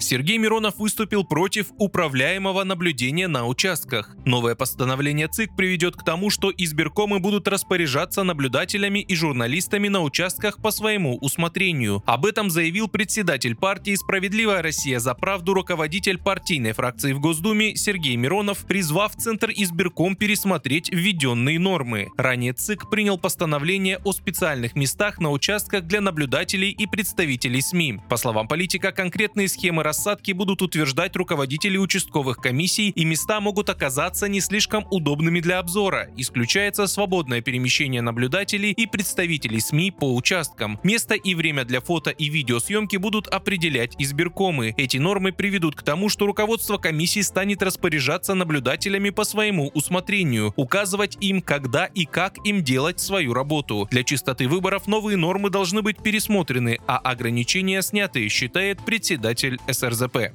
Сергей Миронов выступил против управляемого наблюдения на участках. Новое постановление ЦИК приведет к тому, что избиркомы будут распоряжаться наблюдателями и журналистами на участках по своему усмотрению. Об этом заявил председатель партии «Справедливая Россия за правду» руководитель партийной фракции в Госдуме Сергей Миронов, призвав Центр избирком пересмотреть введенные нормы. Ранее ЦИК принял постановление о специальных местах на участках для наблюдателей и представителей СМИ. По словам политика, конкретные схемы рассадки будут утверждать руководители участковых комиссий и места могут оказаться не слишком удобными для обзора. Исключается свободное перемещение наблюдателей и представителей СМИ по участкам. Место и время для фото и видеосъемки будут определять избиркомы. Эти нормы приведут к тому, что руководство комиссии станет распоряжаться наблюдателями по своему усмотрению, указывать им, когда и как им делать свою работу. Для чистоты выборов новые нормы должны быть пересмотрены, а ограничения сняты, считает председатель СРЗП.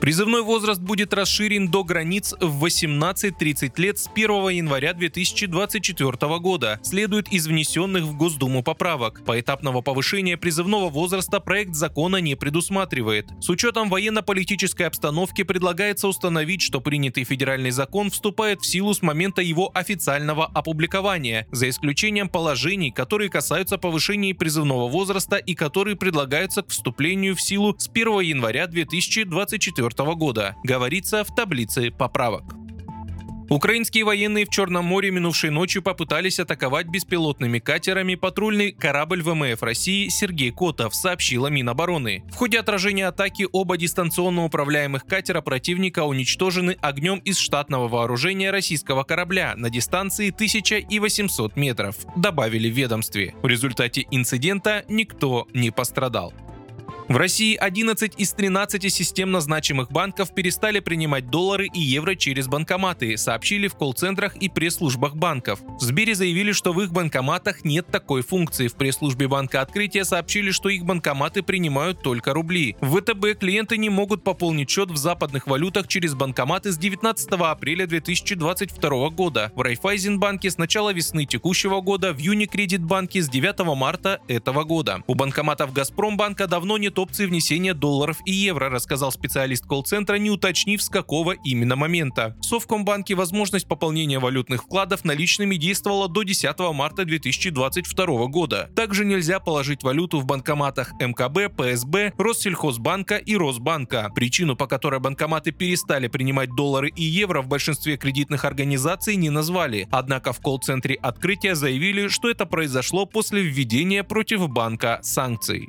Призывной возраст будет расширен до границ в 18-30 лет с 1 января 2024 года, следует из внесенных в Госдуму поправок. Поэтапного повышения призывного возраста проект закона не предусматривает. С учетом военно-политической обстановки предлагается установить, что принятый федеральный закон вступает в силу с момента его официального опубликования, за исключением положений, которые касаются повышения призывного возраста и которые предлагаются к вступлению в силу с 1 января 2024 2024 года, говорится в таблице поправок. Украинские военные в Черном море минувшей ночью попытались атаковать беспилотными катерами патрульный корабль ВМФ России Сергей Котов, сообщила Минобороны. В ходе отражения атаки оба дистанционно управляемых катера противника уничтожены огнем из штатного вооружения российского корабля на дистанции 1800 метров, добавили в ведомстве. В результате инцидента никто не пострадал. В России 11 из 13 системно значимых банков перестали принимать доллары и евро через банкоматы, сообщили в колл-центрах и пресс-службах банков. В Сбере заявили, что в их банкоматах нет такой функции. В пресс-службе банка открытия сообщили, что их банкоматы принимают только рубли. В ВТБ клиенты не могут пополнить счет в западных валютах через банкоматы с 19 апреля 2022 года. В Райфайзенбанке с начала весны текущего года, в Юникредитбанке с 9 марта этого года. У банкоматов Газпромбанка давно нет опции внесения долларов и евро, рассказал специалист колл-центра, не уточнив, с какого именно момента. В Совкомбанке возможность пополнения валютных вкладов наличными действовала до 10 марта 2022 года. Также нельзя положить валюту в банкоматах МКБ, ПСБ, Россельхозбанка и Росбанка. Причину, по которой банкоматы перестали принимать доллары и евро в большинстве кредитных организаций не назвали. Однако в колл-центре открытия заявили, что это произошло после введения против банка санкций.